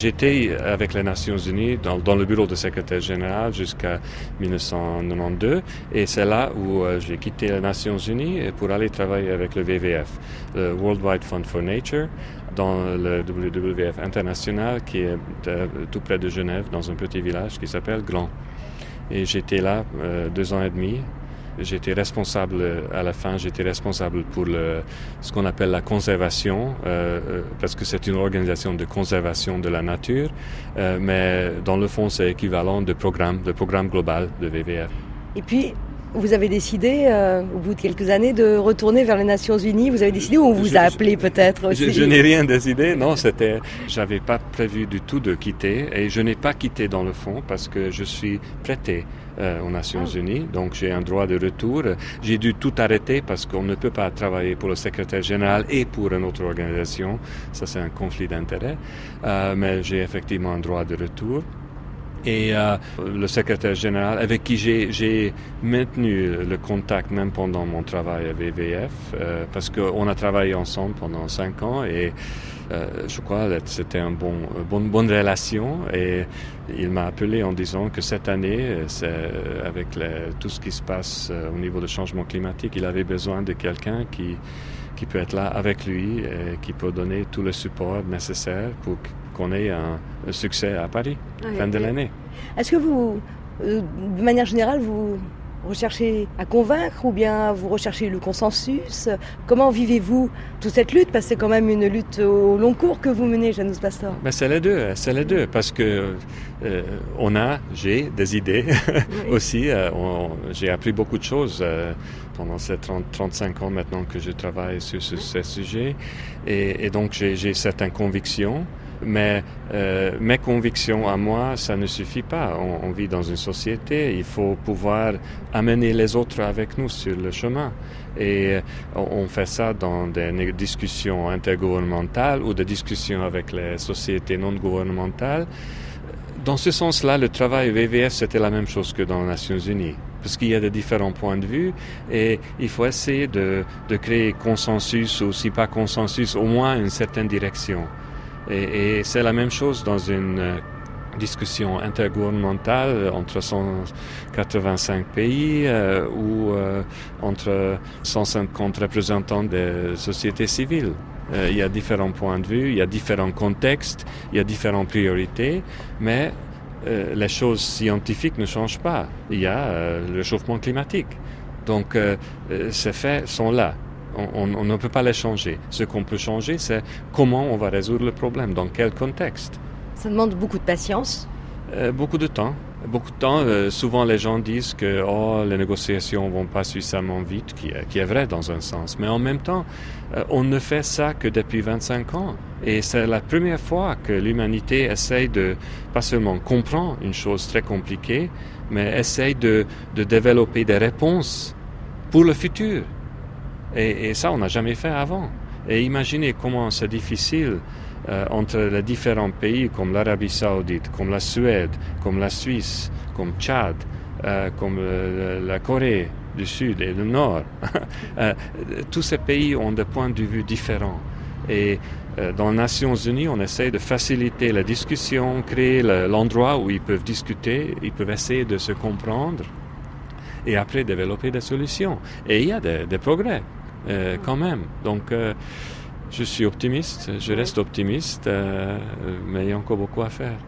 J'étais avec les Nations Unies dans, le bureau de secrétaire général jusqu'à 1992 et c'est là où euh, j'ai quitté les Nations Unies pour aller travailler avec le WWF, le World Wide Fund for Nature, dans le WWF international qui est tout près de Genève, dans un petit village qui s'appelle Grand. Et j'étais là euh, deux ans et demi J'étais responsable à la fin, j'étais responsable pour le, ce qu'on appelle la conservation, euh, euh, parce que c'est une organisation de conservation de la nature, euh, mais dans le fond c'est équivalent de programme, de programme global de VVF. Et puis, vous avez décidé, euh, au bout de quelques années, de retourner vers les Nations Unies. Vous avez décidé ou on vous a appelé peut-être aussi Je, n'ai rien décidé. Non, c'était. J'avais pas prévu du tout de quitter et je n'ai pas quitté dans le fond parce que je suis prêté euh, aux Nations ah. Unies. Donc j'ai un droit de retour. J'ai dû tout arrêter parce qu'on ne peut pas travailler pour le secrétaire général et pour une autre organisation. Ça c'est un conflit d'intérêts. Euh, mais j'ai effectivement un droit de retour et euh, le secrétaire général avec qui j'ai maintenu le contact même pendant mon travail à VVF euh, parce qu'on a travaillé ensemble pendant cinq ans et euh, je crois que c'était une bon, bonne, bonne relation. Et il m'a appelé en disant que cette année, avec tout ce qui se passe au niveau du changement climatique, il avait besoin de quelqu'un qui, qui peut être là avec lui et qui peut donner tout le support nécessaire pour qu'on ait un, succès à Paris, fin de l'année. Est-ce que vous, euh, de manière générale, vous recherchez à convaincre ou bien vous recherchez le consensus? Comment vivez-vous toute cette lutte? Parce que c'est quand même une lutte au long cours que vous menez, Janus Pastor. Ben c'est les deux, c'est les deux, parce que euh, on a, j'ai des idées aussi. Euh, j'ai appris beaucoup de choses pendant ces 30, 35 ans maintenant que je travaille sur ce, ces sujets, et, et donc j'ai certaines convictions. Mais euh, mes convictions à moi, ça ne suffit pas. On, vit dans une société, il faut pouvoir amener les autres avec nous sur le chemin. Et euh, on fait ça dans des discussions intergouvernementales ou des discussions avec les sociétés non gouvernementales. Dans ce sens-là, le travail VVF, c'était la même chose que dans les Nations Unies parce qu'il y a de différents points de vue et il faut essayer de, de créer consensus ou si pas consensus, au moins une certaine direction. Et, c'est la même chose dans une euh, discussion intergouvernementale entre 185 pays euh, ou euh, entre 150 représentants des sociétés civiles. il y a différents points de vue, il y a différents contextes, il y a différentes priorités, mais les choses scientifiques ne changent pas. Il y a le réchauffement climatique. Donc ces faits sont là on, ne peut pas les changer. Ce qu'on peut changer, c'est comment on va résoudre le problème, dans quel contexte. Ça demande beaucoup de patience. Euh, beaucoup de temps. Beaucoup de temps. Euh, souvent, les gens disent que oh, les négociations vont pas suffisamment vite, qui, qui, est vrai dans un sens. Mais en même temps, euh, on ne fait ça que depuis 25 ans. Et c'est la première fois que l'humanité essaye de, pas seulement comprendre une chose très compliquée, mais essaye de, de développer des réponses pour le futur. Et, ça, on n'a jamais fait avant. Et imaginez comment c'est difficile euh, entre les différents pays comme l'Arabie saoudite, comme la Suède, comme la Suisse, comme Tchad, euh, comme la Corée du Sud et du Nord. Euh, tous ces pays ont des points de vue différents. Et dans les Nations Unies, on essaie de faciliter la discussion, créer l'endroit où ils peuvent discuter, ils peuvent essayer de se comprendre et après développer des solutions. Et il y a des progrès. Euh, quand même. Donc, euh, je suis optimiste, je reste optimiste, euh, mais il y a encore beaucoup à faire.